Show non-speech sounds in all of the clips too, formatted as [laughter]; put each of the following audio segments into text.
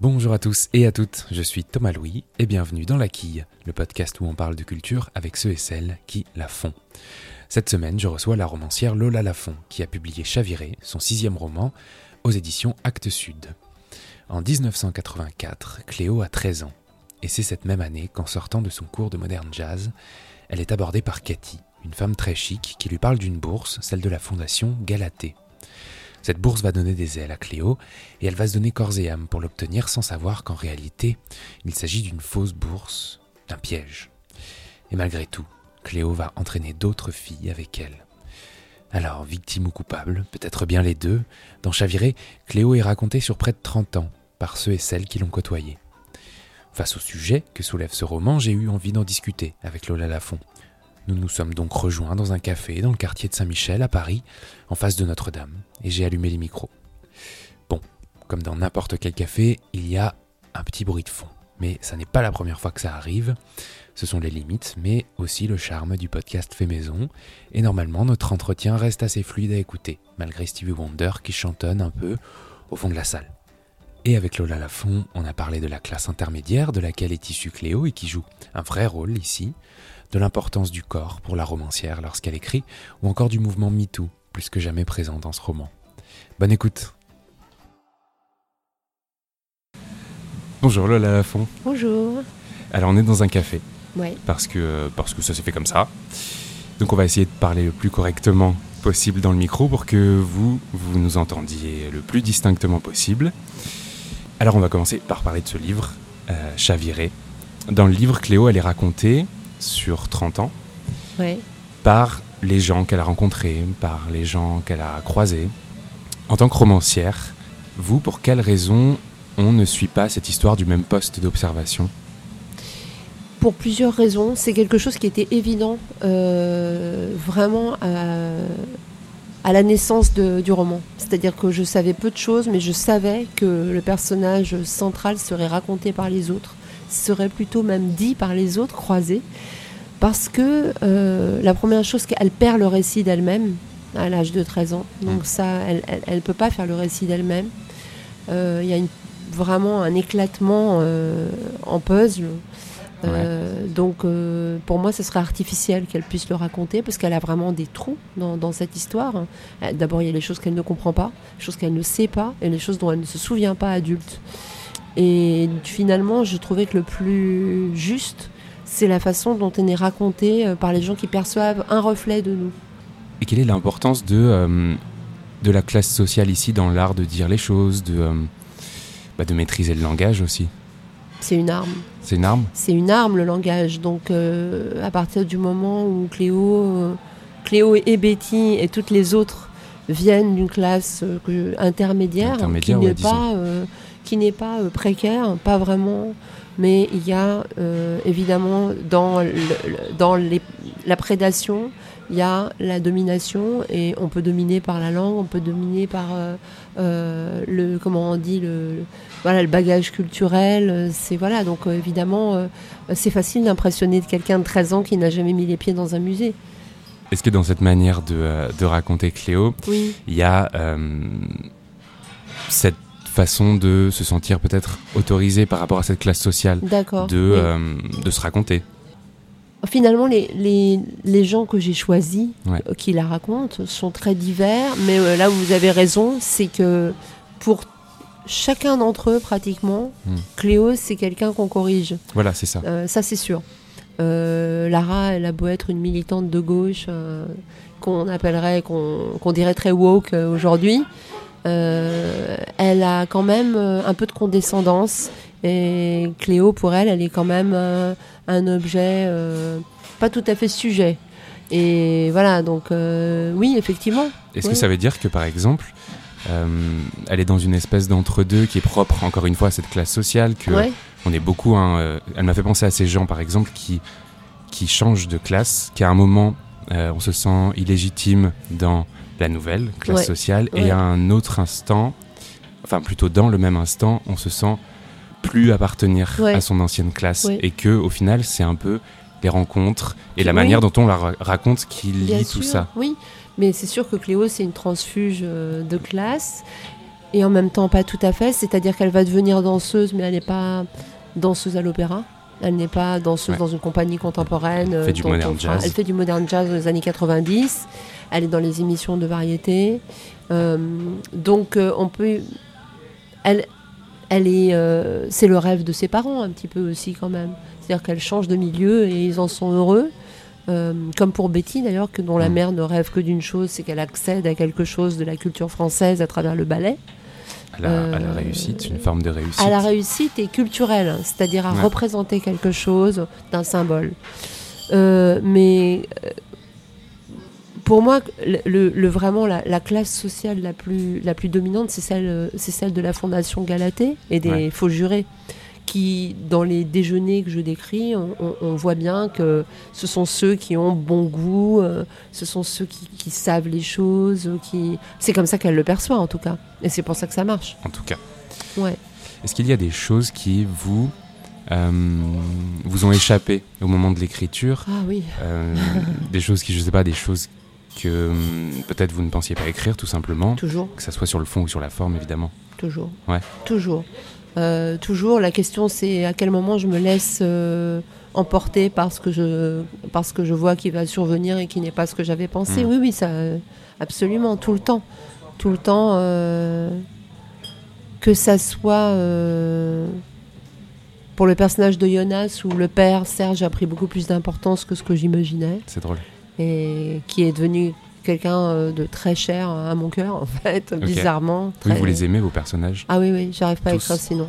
Bonjour à tous et à toutes, je suis Thomas Louis et bienvenue dans La Quille, le podcast où on parle de culture avec ceux et celles qui la font. Cette semaine, je reçois la romancière Lola Lafont qui a publié Chaviré, son sixième roman, aux éditions Actes Sud. En 1984, Cléo a 13 ans et c'est cette même année qu'en sortant de son cours de moderne jazz, elle est abordée par Cathy, une femme très chic qui lui parle d'une bourse, celle de la fondation Galatée. Cette bourse va donner des ailes à Cléo et elle va se donner corps et âme pour l'obtenir sans savoir qu'en réalité, il s'agit d'une fausse bourse, d'un piège. Et malgré tout, Cléo va entraîner d'autres filles avec elle. Alors, victime ou coupable, peut-être bien les deux, dans Chaviré, Cléo est racontée sur près de 30 ans par ceux et celles qui l'ont côtoyée. Face au sujet que soulève ce roman, j'ai eu envie d'en discuter avec Lola Lafont. Nous nous sommes donc rejoints dans un café dans le quartier de Saint-Michel à Paris, en face de Notre-Dame, et j'ai allumé les micros. Bon, comme dans n'importe quel café, il y a un petit bruit de fond. Mais ça n'est pas la première fois que ça arrive. Ce sont les limites, mais aussi le charme du podcast fait maison. Et normalement, notre entretien reste assez fluide à écouter, malgré Stevie Wonder qui chantonne un peu au fond de la salle. Et avec Lola Lafont, on a parlé de la classe intermédiaire de laquelle est issue Cléo et qui joue un vrai rôle ici, de l'importance du corps pour la romancière lorsqu'elle écrit, ou encore du mouvement MeToo, plus que jamais présent dans ce roman. Bonne écoute Bonjour Lola Lafont. Bonjour. Alors on est dans un café, Ouais. parce que, parce que ça s'est fait comme ça. Donc on va essayer de parler le plus correctement possible dans le micro pour que vous, vous nous entendiez le plus distinctement possible. Alors on va commencer par parler de ce livre, euh, Chaviré. Dans le livre, Cléo, elle est racontée sur 30 ans Ouais. par les gens qu'elle a rencontrés, par les gens qu'elle a croisés. En tant que romancière, vous, pour quelle raison on ne suit pas cette histoire du même poste d'observation? Pour plusieurs raisons. C'est quelque chose qui était évident euh, vraiment à, à la naissance de- du roman. C'est-à-dire que je savais peu de choses, mais je savais que le personnage central serait raconté par les autres, serait plutôt même dit par les autres, croisé. Parce que euh, la première chose, qu'elle perd le récit d'elle-même à l'âge de 13 ans. Donc Mm. ça, elle ne peut pas faire le récit d'elle-même. Euh, Il y a une- vraiment un éclatement euh, en puzzle. Donc pour moi, ce serait artificiel qu'elle puisse le raconter parce qu'elle a vraiment des trous dans, dans cette histoire. D'abord, il y a les choses qu'elle ne comprend pas, les choses qu'elle ne sait pas et les choses dont elle ne se souvient pas adulte. Et finalement, je trouvais que le plus juste, c'est la façon dont elle est racontée euh, par les gens qui perçoivent un reflet de nous. Et quelle est l'importance de, euh, de la classe sociale ici dans l'art de dire les choses, de, euh, bah, de maîtriser le langage aussi? C'est une arme. C'est une arme? C'est une arme le langage. Donc euh, à partir du moment où Cléo, Cléo et Betty et toutes les autres viennent d'une classe intermédiaire, Intermédiaire, qui ouais, n'est pas, qui n'est pas euh, précaire, pas vraiment. Mais il y a euh, évidemment dans, le- dans les- la prédation, il y a la domination et on peut dominer par la langue, on peut dominer par euh, euh, le comment on dit le voilà le bagage culturel. C'est voilà donc euh, évidemment c'est facile d'impressionner quelqu'un de 13 ans qui n'a jamais mis les pieds dans un musée. Est-ce que dans cette manière de, de raconter Cléo, Oui. il y a cette façon de se sentir peut-être autorisé par rapport à cette classe sociale, de, Oui. euh, de se raconter Finalement, les, les, les gens que j'ai choisis, Ouais. euh, qui la racontent, sont très divers. Mais euh, là où vous avez raison, c'est que pour chacun d'entre eux, pratiquement, Hmm. Cléo, c'est quelqu'un qu'on corrige. Voilà, c'est ça. Euh, ça, c'est sûr. Euh, Lara, elle a beau être une militante de gauche, qu'on appellerait, qu'on qu'on dirait très woke aujourd'hui, elle a quand même euh, un peu de condescendance. Et Cléo, pour elle, elle est quand même euh, un objet euh, pas tout à fait sujet. Et voilà, donc euh, oui, effectivement. Est-ce Ouais. que ça veut dire que, par exemple, euh, elle est dans une espèce d'entre-deux qui est propre, encore une fois, à cette classe sociale, que Ouais, on est beaucoup. hein, euh, elle m'a fait penser à ces gens, par exemple, qui, qui changent de classe, qu'à un moment, euh, on se sent illégitime dans la nouvelle classe Ouais. sociale, et à un autre instant, enfin plutôt dans le même instant, on se sent plus appartenir Ouais. à son ancienne classe, et que au final, c'est un peu les rencontres et la Oui. manière dont on la ra- raconte qui lie tout ça. Oui, mais c'est sûr que Cléo, c'est une transfuge euh, de classe. et en même temps pas tout à fait. C'est-à-dire qu'elle va devenir danseuse, mais elle n'est pas danseuse à l'opéra. Elle n'est pas danseuse Ouais. dans une compagnie contemporaine. Elle fait du dont modern jazz. Elle fait du modern jazz dans les années 90. Elle est dans les émissions de variété. Euh, donc euh, on peut. Elle, elle est. euh, c'est le rêve de ses parents un petit peu aussi quand même. C'est-à-dire qu'elle change de milieu et ils en sont heureux. Euh, comme pour Betty d'ailleurs, que dont la Mm. mère ne rêve que d'une chose, c'est qu'elle accède à quelque chose de la culture française à travers le ballet. À la, à la Euh, réussite, une forme de réussite. À la réussite et culturelle, c'est-à-dire à Ouais. représenter quelque chose d'un symbole. Euh, mais euh, pour moi, le, vraiment la, la classe sociale la plus, la plus dominante, c'est celle, celle de la Fondation Galatée et des Ouais. faux jurés. Qui, dans les déjeuners que je décris, on, on- on voit bien que ce sont ceux qui ont bon goût, euh, ce sont ceux qui, qui savent les choses, qui... c'est comme ça qu'elle le perçoit en tout cas. Et c'est pour ça que ça marche. En tout cas. Ouais. Est-ce qu'il y a des choses qui vous, euh, vous ont échappé au moment de l'écriture Ah oui. Euh, Des choses qui, je sais pas, des choses que hum, peut-être vous ne pensiez pas écrire tout simplement, Toujours, que ça soit sur le fond ou sur la forme évidemment. toujours. Ouais. Toujours. Euh, toujours. La question, c'est à quel moment je me laisse euh, emporter parce que je, parce que je vois qu'il va survenir et qui n'est pas ce que j'avais pensé. Mm. Oui, oui, ça, absolument, tout le temps. Tout le temps. euh, que ça soit pour le personnage de Jonas où le père Serge a pris beaucoup plus d'importance que ce que j'imaginais C'est drôle. et qui est devenu quelqu'un euh, de très cher à mon cœur en fait bizarrement Oui, vous les aimez vos personnages? Ah oui oui j'arrive pas à Tous. écrire sinon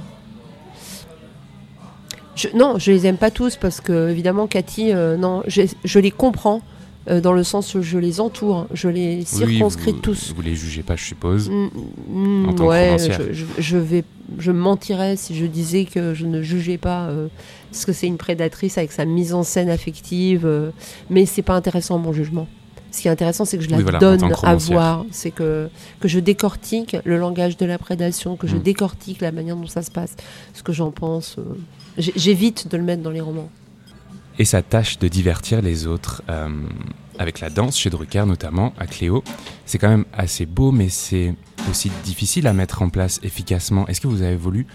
je, non je les aime pas tous parce que évidemment Cathy euh, non je, je les comprends euh, dans le sens où je les entoure je les Oui, circonscris vous, tous Vous les jugez pas, je suppose. Mm, mm, En tant que ouais, romancière. je, vais, je mentirais si je disais que je ne jugeais pas euh, ce que c'est une prédatrice avec sa mise en scène affective, mais c'est pas intéressant mon jugement. Ce qui est intéressant, c'est que je la Oui, voilà, en donne à voir, c'est que que je décortique le langage de la prédation, que je Mm. décortique la manière dont ça se passe, ce que j'en pense. euh, J'évite de le mettre dans les romans. Et sa tâche de divertir les autres, euh, avec la danse chez Drucker notamment, à Cléo, c'est quand même assez beau, mais c'est aussi difficile à mettre en place efficacement. Est-ce que vous avez voulu,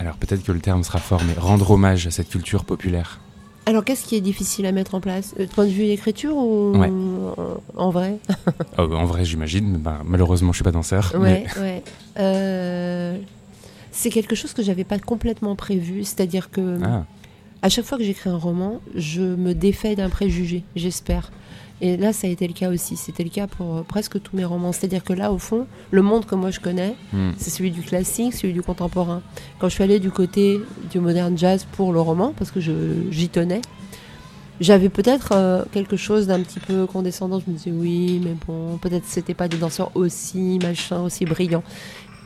alors peut-être que le terme sera fort, mais rendre hommage à cette culture populaire? Alors, qu'est-ce qui est difficile à mettre en place? Euh, Du point de vue écriture ou Ouais. [laughs] euh, en vrai? Oh, En vrai, j'imagine, bah, malheureusement, je suis pas danseur. Ouais, mais- ouais. Euh, c'est quelque chose que j'avais pas complètement prévu. C'est-à-dire que Ah, à chaque fois que j'écris un roman, je me défais d'un préjugé, j'espère. Et là, ça a été le cas aussi. C'était le cas pour euh, presque tous mes romans. C'est-à-dire que là, au fond, le monde que moi je connais, hmm. c'est celui du classique, celui du contemporain. Quand je suis allée du côté du modern jazz pour le roman, parce que j'y tenais, j'avais peut-être euh, quelque chose d'un petit peu condescendant. Je me disais oui, mais bon, peut-être c'était pas des danseurs aussi machin, aussi brillants.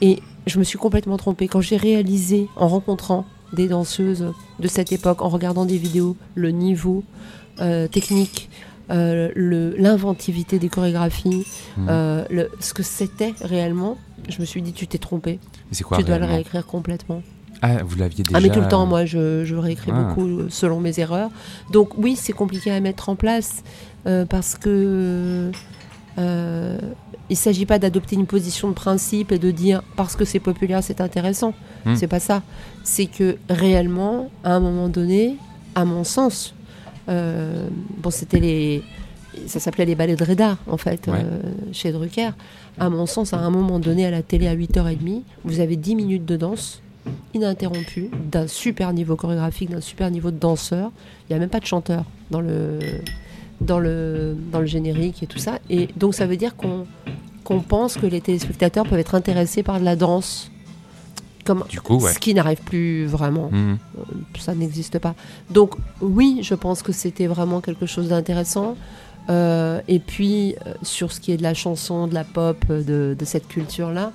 Et je me suis complètement trompée quand j'ai réalisé en rencontrant des danseuses de cette époque, en regardant des vidéos, le niveau euh, technique, l'inventivité des chorégraphies, Hmm. euh, le- ce que c'était réellement. Je me suis dit, tu t'es trompé. Mais c'est quoi tu dois le réécrire complètement. Ah, vous l'aviez déjà Ah, mais tout le temps, moi, je, je réécris Ah. beaucoup euh, selon mes erreurs. Donc, oui, c'est compliqué à mettre en place euh, parce que. euh, il ne s'agit pas d'adopter une position de principe et de dire parce que c'est populaire, c'est intéressant. Hmm. C'est pas ça. C'est que réellement, à un moment donné, à mon sens, euh, bon, c'était les. Ça s'appelait les ballets de Reda, en fait, Ouais. euh, chez Drucker. À mon sens, à un moment donné, à la télé, à 8h30, vous avez 10 minutes de danse ininterrompue, d'un super niveau chorégraphique, d'un super niveau de danseur. Il n'y a même pas de chanteur dans le, dans, le, dans le générique et tout ça. Et donc, ça veut dire qu'on qu'on pense que les téléspectateurs peuvent être intéressés par de la danse. Comme, Du coup, ouais. Ce qui n'arrive plus vraiment Hmm. ça n'existe pas. Donc oui, je pense que c'était vraiment quelque chose d'intéressant. Euh, et puis euh, sur ce qui est de la chanson, de la pop, euh, de, de cette culture-là,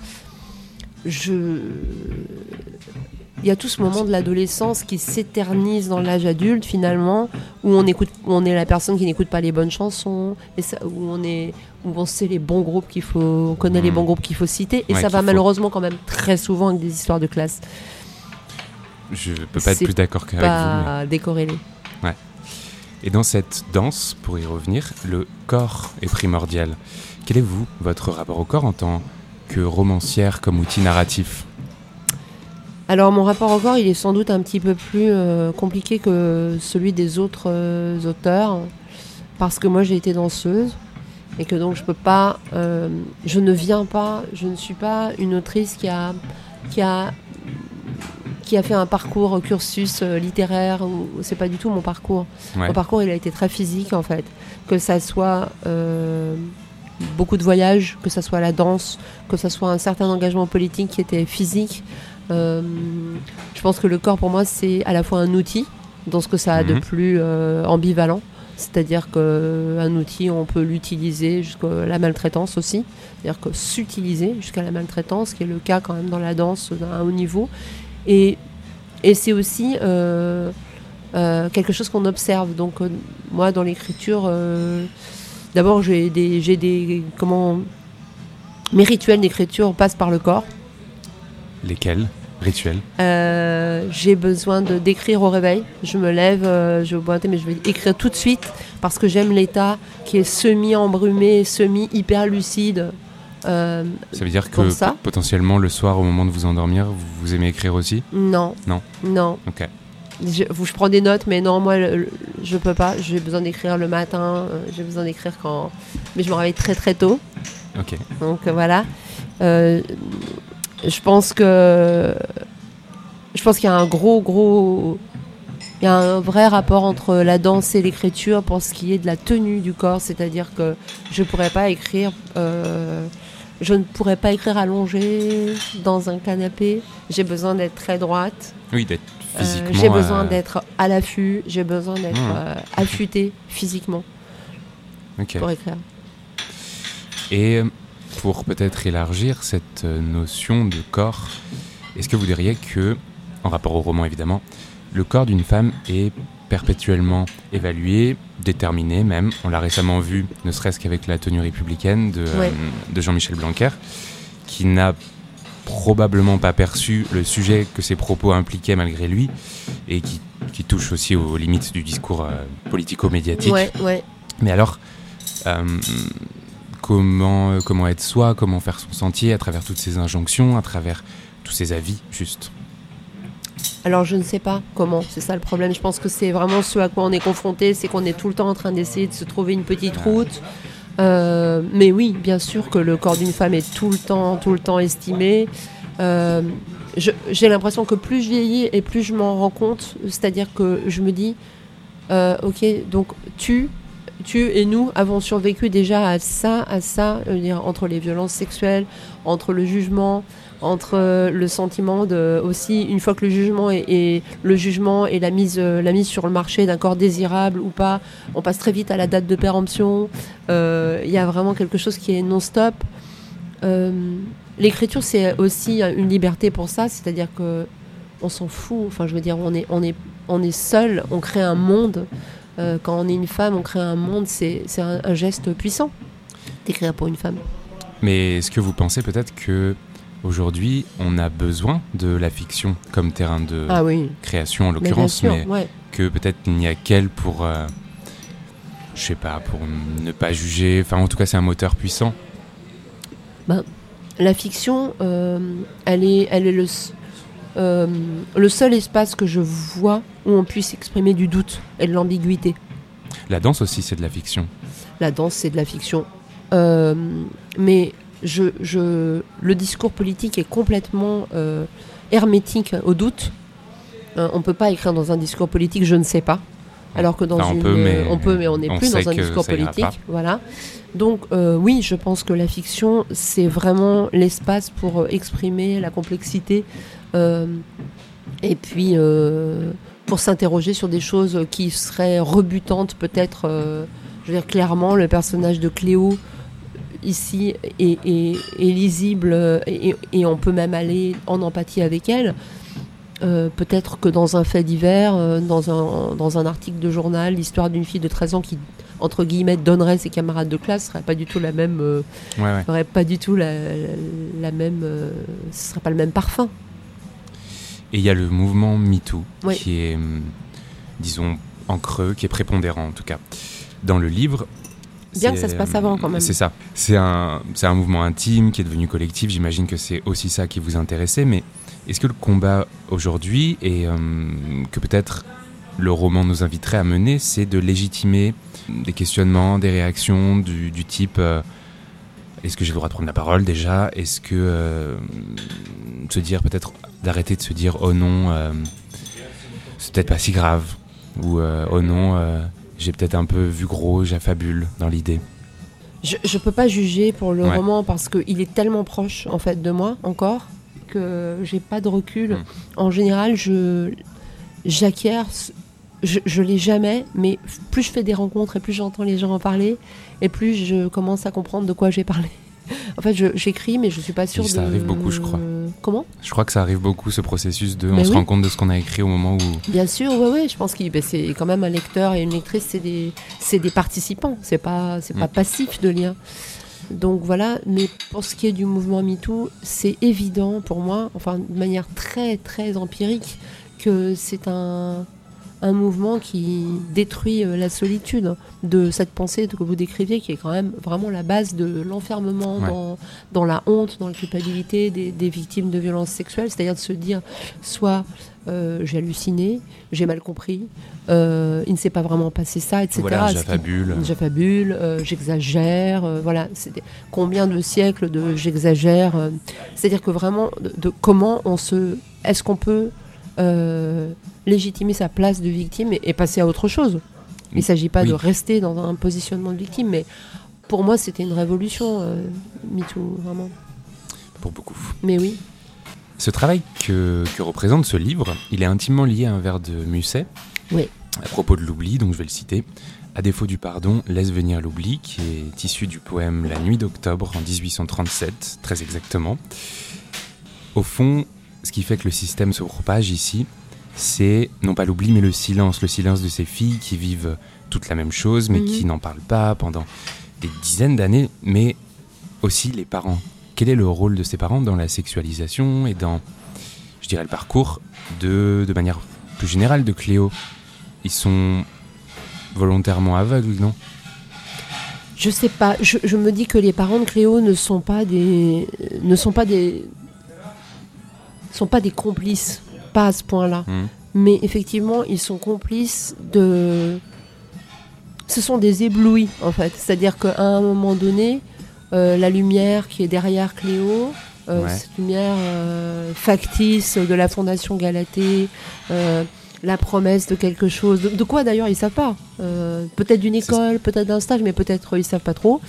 je... il y a tout ce moment de l'adolescence qui s'éternise dans l'âge adulte finalement, où on écoute, où on est la personne qui n'écoute pas les bonnes chansons, et ça, où on est, où on sait les bons groupes qu'il faut, on connaît les Mhm. bons groupes qu'il faut citer, et Ouais, ça va malheureusement quand même très souvent avec des histoires de classe, Je peux pas être plus d'accord qu'avec vous. mais- pas décorrélées. Et dans cette danse, pour y revenir, le corps est primordial. Quel est vous, votre rapport au corps en tant que romancière comme outil narratif? Alors mon rapport au corps, il est sans doute un petit peu plus compliqué que celui des autres auteurs, parce que moi j'ai été danseuse et que donc je peux pas, je ne viens pas, je ne suis pas une autrice qui a, qui a qui a fait un parcours cursus euh, littéraire, c'est pas du tout mon parcours. Mon parcours, il a été très physique en fait. Que ça soit euh, beaucoup de voyages, que ça soit la danse, que ça soit un certain engagement politique qui était physique. Euh, je pense que le corps pour moi c'est à la fois un outil dans ce que ça a de mhm. plus ambivalent. C'est-à-dire qu'un outil, on peut l'utiliser jusqu'à la maltraitance aussi. C'est-à-dire que s'utiliser jusqu'à la maltraitance, qui est le cas quand même dans la danse d'un haut niveau. Et, et c'est aussi euh, euh, quelque chose qu'on observe. Donc, euh, moi, dans l'écriture, d'abord, j'ai des, j'ai des. Comment. Mes rituels d'écriture passent par le corps. Lesquels? Rituels J'ai besoin de, d'écrire au réveil. Je me lève, je vais mais je vais écrire tout de suite parce que j'aime l'état qui est semi-embrumé, semi-hyper lucide euh, ça veut dire que potentiellement le soir, au moment de vous endormir, vous, aimez écrire aussi? Non. Non? Non. Ok. Je, je, prends des notes, mais non, moi, je peux pas. J'ai besoin d'écrire le matin. Euh, j'ai besoin d'écrire quand. Mais je me réveille très très tôt. Ok. Donc euh, voilà. Je pense que. Je pense qu'il y a un gros gros. Il y a un vrai rapport entre la danse et l'écriture pour ce qui est de la tenue du corps, c'est-à-dire que je pourrais pas écrire je ne pourrais pas écrire allongée dans un canapé. J'ai besoin d'être très droite. Oui, d'être euh, physiquement. j'ai besoin euh, d'être à l'affût. J'ai besoin d'être euh, affûtée physiquement pour écrire. Et pour peut-être élargir cette notion de corps, est-ce que vous diriez que, en rapport au roman évidemment, le corps d'une femme est perpétuellement évalué, déterminé même? On l'a récemment vu, ne serait-ce qu'avec la tenue républicaine de, euh, de Jean-Michel Blanquer, qui n'a probablement pas perçu le sujet que ses propos impliquaient malgré lui, et qui, qui touche aussi aux limites du discours euh, politico-médiatique. Mais alors, euh, comment, comment être soi, comment faire son sentier à travers toutes ces injonctions, à travers tous ces avis, juste alors je ne sais pas comment, c'est ça le problème. Je pense que c'est vraiment ce à quoi on est confronté, c'est qu'on est tout le temps en train d'essayer de se trouver une petite route. Euh, mais oui, bien sûr que le corps d'une femme est tout le temps, tout le temps estimé. Euh, j'ai l'impression que plus je vieillis et plus je m'en rends compte, c'est-à-dire que je me dis, euh, ok, donc tu, tu et nous avons survécu déjà à ça, à ça, dire, entre les violences sexuelles, entre le jugement, entre le sentiment de aussi une fois que le jugement est, le jugement et la mise la mise sur le marché d'un corps désirable ou pas on passe très vite à la date de péremption. Euh, il y a vraiment quelque chose qui est non stop euh, l'écriture c'est aussi une liberté pour ça c'est-à-dire que on s'en fout. Enfin je veux dire on est on est on est seul on crée un monde euh, quand on est une femme on crée un monde c'est un, un geste puissant d'écrire pour une femme mais est-ce que vous pensez peut-être que Aujourd'hui, on a besoin de la fiction comme terrain de ah création en l'occurrence, mais, que peut-être il n'y a qu'elle pour, euh, je sais pas, pour ne pas juger. Enfin, en tout cas, c'est un moteur puissant. Ben, la fiction, euh, elle est, elle est le, euh, le seul espace que je vois où on puisse exprimer du doute et de l'ambiguïté. La danse aussi, c'est de la fiction. La danse, c'est de la fiction. mais je, le discours politique est complètement euh, hermétique au doute. Euh, on ne peut pas écrire dans un discours politique, je ne sais pas. Alors que dans une, on peut, mais on peut, mais on n'est plus dans un discours politique. Voilà. Donc euh, oui, je pense que la fiction, c'est vraiment l'espace pour exprimer la complexité et puis pour s'interroger sur des choses qui seraient rebutantes peut-être. je veux dire clairement, le personnage de Cléo ici est, lisible et, on peut même aller en empathie avec elle. Euh, peut-être que dans un fait divers, euh, dans, un, dans un article de journal, l'histoire d'une fille de 13 ans qui, entre guillemets, donnerait ses camarades de classe serait pas du tout la même. Euh, pas du tout la, la, même. ce serait pas le même parfum. Et il y a le mouvement MeToo qui est, disons, en creux, qui est prépondérant en tout cas. Dans le livre, Bien que ça se passe avant quand même. C'est ça. C'est un, un mouvement intime qui est devenu collectif. J'imagine que c'est aussi ça qui vous intéressait. Mais est-ce que le combat aujourd'hui, et euh, que peut-être le roman nous inviterait à mener, c'est de légitimer des questionnements, des réactions du, type euh, est-ce que j'ai le droit de prendre la parole déjà? Est-ce que euh, se dire peut-être d'arrêter de se dire oh non, c'est peut-être pas si grave ou oh non, j'ai peut-être un peu vu gros, j'affabule dans l'idée. Je, je peux pas juger pour le roman parce qu'il est tellement proche en fait de moi encore que j'ai pas de recul. Hmm. En général, je j'acquiers, je, je l'ai jamais, mais plus je fais des rencontres et plus j'entends les gens en parler, et plus je commence à comprendre de quoi j'ai parlé. En fait, j'écris, mais je suis pas sûre de. Ça arrive beaucoup, je crois. Comment? Je crois que ça arrive beaucoup, ce processus de. on se rend compte de ce qu'on a écrit au moment où. Bien sûr, oui, oui. Je pense que ben, c'est quand même un lecteur et une lectrice, c'est des, des participants. C'est pas, c'est pas hmm. passif de lire. Donc voilà, mais pour ce qui est du mouvement MeToo, c'est évident pour moi, enfin de manière très très empirique, que c'est un, un mouvement qui détruit euh, la solitude de cette pensée que vous décriviez, qui est quand même vraiment la base de l'enfermement dans, dans, la honte, dans la culpabilité des, des victimes de violences sexuelles, c'est-à-dire de se dire soit euh, j'ai halluciné, j'ai mal compris, euh, il ne s'est pas vraiment passé ça, etc. Voilà, j'affabule. J'affabule, j'exagère, voilà. Combien de siècles de j'exagère C'est-à-dire que vraiment, de comment on se... Est-ce qu'on peut euh, légitimer sa place de victime et, passer à autre chose. Il ne s'agit pas de rester dans un positionnement de victime, mais pour moi, c'était une révolution, euh, MeToo, vraiment. Pour beaucoup. Mais oui. Ce travail que, que, représente ce livre, il est intimement lié à un vers de Musset. Oui. À propos de l'oubli, donc je vais le citer. À défaut du pardon, laisse venir l'oubli, qui est issu du poème La nuit d'octobre en 1837, très exactement. Au fond, ce qui fait que le système se propage ici, c'est non pas l'oubli, mais le silence. Le silence de ces filles qui vivent toute la même chose, mais qui mhm. n'en parlent pas pendant des dizaines d'années, mais aussi les parents. Quel est le rôle de ces parents dans la sexualisation et dans, je dirais, le parcours de, de manière plus générale de Cléo? Ils sont volontairement aveugles, non? Je sais pas. Je, je, me dis que les parents de Cléo ne sont pas des, ne sont pas des, sont pas des complices, pas à ce point-là. Hmm. Mais effectivement, ils sont complices de. Ce sont des éblouis, en fait. C'est-à-dire qu'à un moment donné, euh, la lumière qui est derrière Cléo, euh, cette lumière euh, factice de la Fondation Galatée, la promesse de quelque chose. De, quoi d'ailleurs ils savent pas. peut-être d'une école, peut-être d'un stage, mais peut-être ils savent pas trop.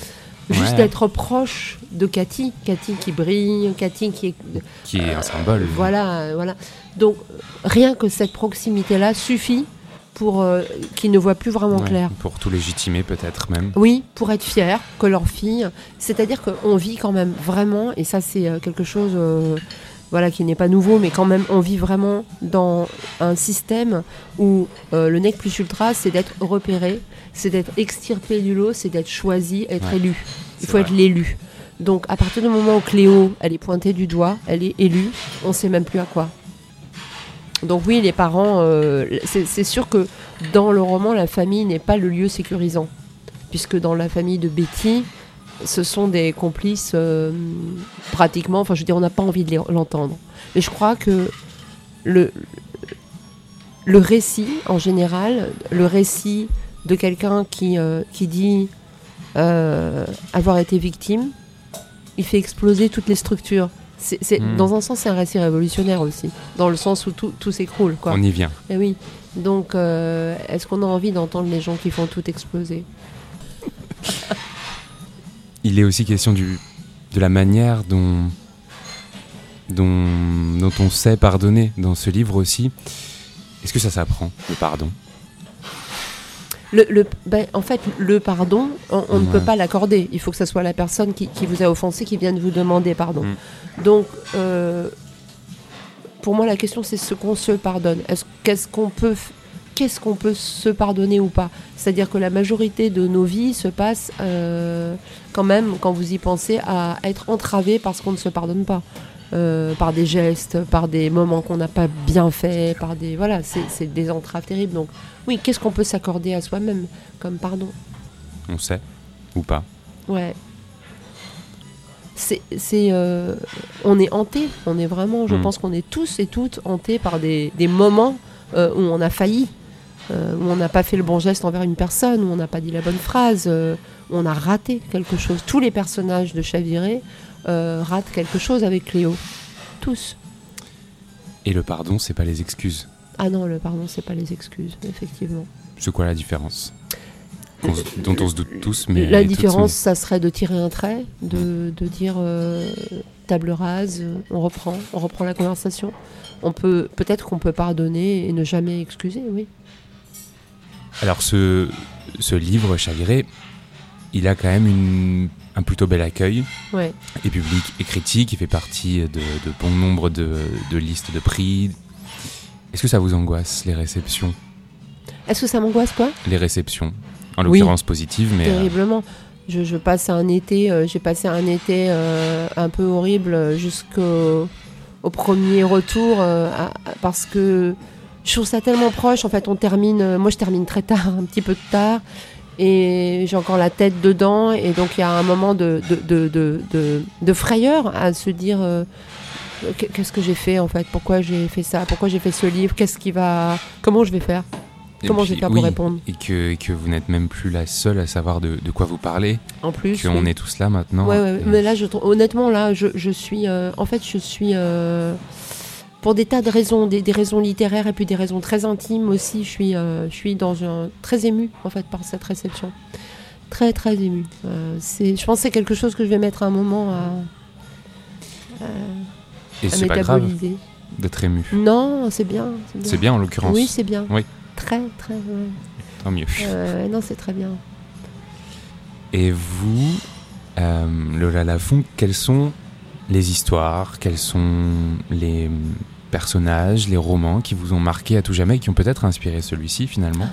Juste d'être proche de Cathy, Cathy qui brille, Cathy qui est... Qui est un symbole. Voilà, voilà. Donc rien que cette proximité-là suffit pour euh, qu'ils ne voient plus vraiment clair. Pour tout légitimer peut-être même. Oui, pour être fiers que leur fille... C'est-à-dire qu'on vit quand même vraiment, et ça c'est euh, quelque chose... Euh, voilà, qui n'est pas nouveau, mais quand même, on vit vraiment dans un système où le nec plus ultra, c'est d'être repéré, c'est d'être extirpé du lot, c'est d'être choisi, être élu. Il faut être l'élu. Donc à partir du moment où Cléo, elle est pointée du doigt, elle est élue, on ne sait même plus à quoi. Donc oui, les parents, euh, c'est sûr que dans le roman, la famille n'est pas le lieu sécurisant, puisque dans la famille de Betty, ce sont des complices euh, pratiquement, enfin je veux dire, on n'a pas envie de l'entendre. Mais je crois que le, le récit, en général, le récit de quelqu'un qui, euh, qui dit euh, avoir été victime, il fait exploser toutes les structures. C'est, hmm. Dans un sens, c'est un récit révolutionnaire aussi, dans le sens où tout, tout s'écroule. On y vient. Et eh oui. Donc, est-ce qu'on a envie d'entendre les gens qui font tout exploser? [laughs] Il est aussi question du, de la manière dont, dont, dont on sait pardonner dans ce livre aussi. Est-ce que ça s'apprend, le pardon? Le, ben, en fait, le pardon, on, ne peut pas l'accorder. Il faut que ce soit la personne qui, vous a offensé qui vienne vous demander pardon. Mm. Donc, euh, pour moi, la question, c'est ce qu'on se pardonne. Qu'est-ce qu'on peut, qu'est-ce qu'on peut se pardonner ou pas? C'est-à-dire que la majorité de nos vies se passe euh, quand même, quand vous y pensez, à être entravé parce qu'on ne se pardonne pas. Euh, par des gestes, par des moments qu'on n'a pas bien fait, par des voilà, c'est des entraves terribles. Donc oui, qu'est-ce qu'on peut s'accorder à soi-même comme pardon? On sait. ou pas Ouais. C'est, euh, on est hanté, on est vraiment, je Mm. pense qu'on est tous et toutes hantés par des, des moments euh, où on a failli, où on n'a pas fait le bon geste envers une personne, où on n'a pas dit la bonne phrase, euh, où on a raté quelque chose. Tous les personnages de Chaviré euh, ratent quelque chose avec Cléo. Tous. Et le pardon, c'est pas les excuses. Ah non, le pardon, c'est pas les excuses, effectivement. C'est quoi la différence se- Dont on se doute tous, mais. La différence, ça serait de tirer un trait, de, de dire euh, table rase, euh, on reprend, on reprend la conversation. On peut peut-être qu'on peut pardonner et ne jamais excuser, oui. Alors, ce, ce livre, Chaviré, il a quand même une- un plutôt bel accueil, Ouais. et public et critique. Il fait partie de, de bon nombre de, de listes de prix. Est-ce que ça vous angoisse, les réceptions? Est-ce que ça m'angoisse quoi? Les réceptions, en Oui. l'occurrence positives, mais. euh, Terriblement. Je, je passe un été, euh, j'ai passé un été euh, un peu horrible jusqu'au au premier retour à- parce que je trouve ça tellement proche. En fait, on termine, euh, moi je termine très tard, [laughs] un petit peu tard, et j'ai encore la tête dedans, et donc il y a un moment de, de, de, de, frayeur à se dire euh, qu'est-ce que j'ai fait en fait, pourquoi j'ai fait ça, pourquoi j'ai fait ce livre, qu'est-ce qui va, comment je vais faire, et comment je puis, vais faire pour oui, répondre? Et que, et que vous n'êtes même plus la seule à savoir de, de quoi vous parlez, En plus, qu'on oui. est tous là maintenant. Ouais, ouais, Et- mais là, je, honnêtement, là, je, je suis. euh, en fait, je suis. euh, pour des tas de raisons, des, des raisons littéraires et puis des raisons très intimes aussi, je suis, euh, je suis dans un, très émue, en fait, par cette réception. Très, très émue. Euh, c'est, je pense que c'est quelque chose que je vais mettre un moment à, Et à c'est pas grave d'être ému. Non, c'est bien. C'est bien en l'occurrence. Oui, c'est bien. Oui. Très, très. ouais. Tant mieux. Euh, non, c'est très bien. Et vous, euh, Lola Lafont, quelles sont les histoires, quels sont les personnages, les romans qui vous ont marqué à tout jamais et qui ont peut-être inspiré celui-ci finalement?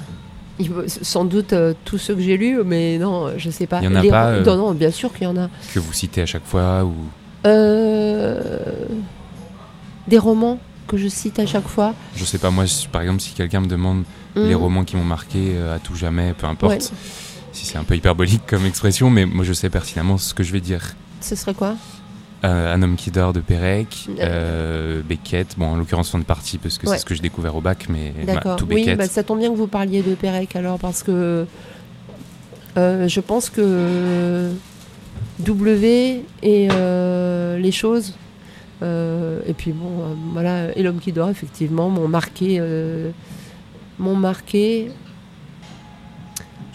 Sans doute euh, tous ceux que j'ai lus, mais non, je sais pas. Il y en a Les- pas, euh, Non, non, bien sûr qu'il y en a. que vous citez à chaque fois ou Euh, des romans que je cite à chaque fois. je sais pas moi je- par exemple si quelqu'un me demande les Hmm. romans qui m'ont marqué à tout jamais, peu importe. Ouais. Si c'est un peu hyperbolique comme expression, mais moi je sais pertinemment ce que je vais dire. Ce serait quoi? Euh, un homme qui dort de Pérec, euh, Beckett, bon en l'occurrence fin de partie parce que Ouais. c'est ce que j'ai découvert au bac, mais bah, tout Oui, Beckett. bah, ça tombe bien que vous parliez de Pérec alors, parce que euh, je pense que W et euh, les choses, euh, et puis bon, euh, voilà, et l'homme qui dort, effectivement, m'ont marqué. euh, m'ont marqué.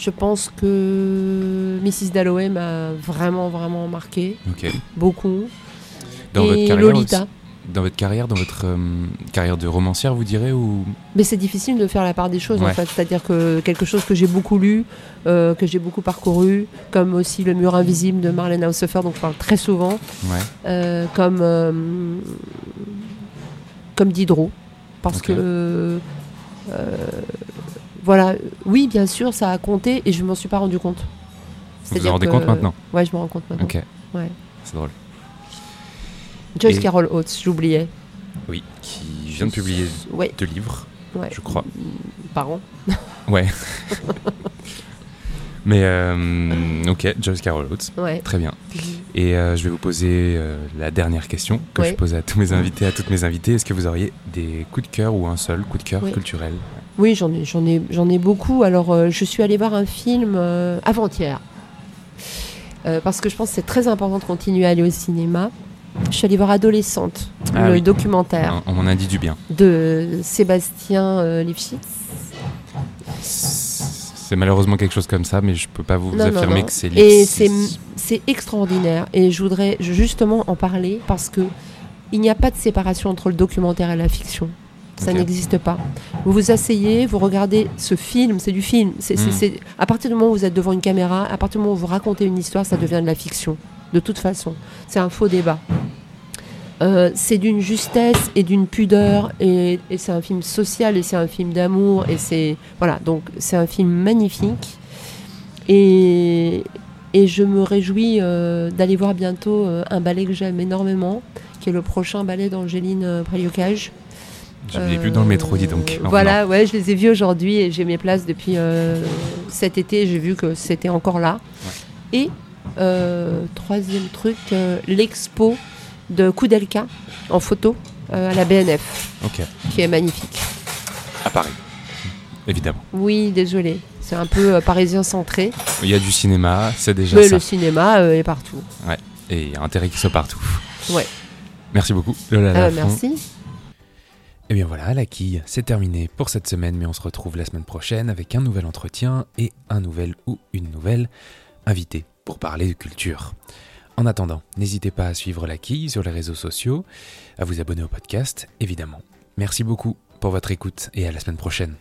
Je pense que Mrs. Dalloway m'a vraiment, vraiment marqué. Beaucoup. Dans et votre carrière Lolita. aussi- dans votre carrière, dans votre euh, carrière de romancière, vous direz ou? Mais c'est difficile de faire la part des choses en fait. C'est-à-dire que quelque chose que j'ai beaucoup lu, euh, que j'ai beaucoup parcouru, comme aussi Le mur invisible de Marlène Haushofer, dont je parle très souvent, ouais. euh, comme, euh, comme Diderot. Parce que. Euh, voilà, oui, bien sûr, ça a compté et je m'en suis pas rendu compte. Vous vous en rendez compte maintenant Ouais, je me rends compte maintenant. Ok. Ouais. C'est drôle. Joyce Et- Carol Oates, j'oubliais. Oui. Qui vient de publier Ouais, deux livres, ouais. je crois. Par an. [laughs] Ouais. [laughs] Mais euh, ok, Joyce Carol Oates. Ouais. Très bien. Et euh, je vais vous poser euh, la dernière question que je pose à tous mes invités, à toutes mes invitées. Est-ce que vous auriez des coups de cœur ou un seul coup de cœur culturel Oui, j'en ai, j'en ai, j'en ai beaucoup. Alors, euh, je suis allée voir un film euh, avant-hier. Euh, parce que je pense que c'est très important de continuer à aller au cinéma. Je suis allée voir Adolescente, Ah le oui. documentaire On, on m'en a dit du bien. de Sébastien Lifshitz. C'est malheureusement quelque chose comme ça, mais je peux pas vous Non, non, affirmer non. que c'est Et Lipsis. c'est, c'est extraordinaire. Et je voudrais justement en parler parce que il n'y a pas de séparation entre le documentaire et la fiction. Ça n'existe pas. Vous vous asseyez, vous regardez ce film, c'est du film. C'est, Mm. c'est- à partir du moment où vous êtes devant une caméra, à partir du moment où vous racontez une histoire, ça devient de la fiction. De toute façon, c'est un faux débat. Euh, c'est d'une justesse et d'une pudeur et, et c'est un film social et c'est un film d'amour et c'est voilà donc c'est un film magnifique et, et je me réjouis euh, d'aller voir bientôt euh, un ballet que j'aime énormément qui est le prochain ballet d'Angéline euh, Préliocage. Je l'ai vu dans le métro, dis donc. Euh, en Voilà, ouais, je les ai vus aujourd'hui et j'ai mes places depuis euh, cet été. J'ai vu que c'était encore là. Et troisième truc, l'expo de Koudelka en photo à la BNF, qui est magnifique. À Paris, évidemment. Oui, désolé. C'est un peu parisien centré. Il y a du cinéma, c'est déjà Mais ça. le cinéma est partout. Ouais, et il y a intérêt qu'il soit partout. Ouais. Merci beaucoup, Lola Merci. Et eh bien voilà, la quille, c'est terminé pour cette semaine, mais on se retrouve la semaine prochaine avec un nouvel entretien et un nouvel ou une nouvelle invitée pour parler de culture. En attendant, n'hésitez pas à suivre la quille sur les réseaux sociaux, à vous abonner au podcast, évidemment. Merci beaucoup pour votre écoute et à la semaine prochaine.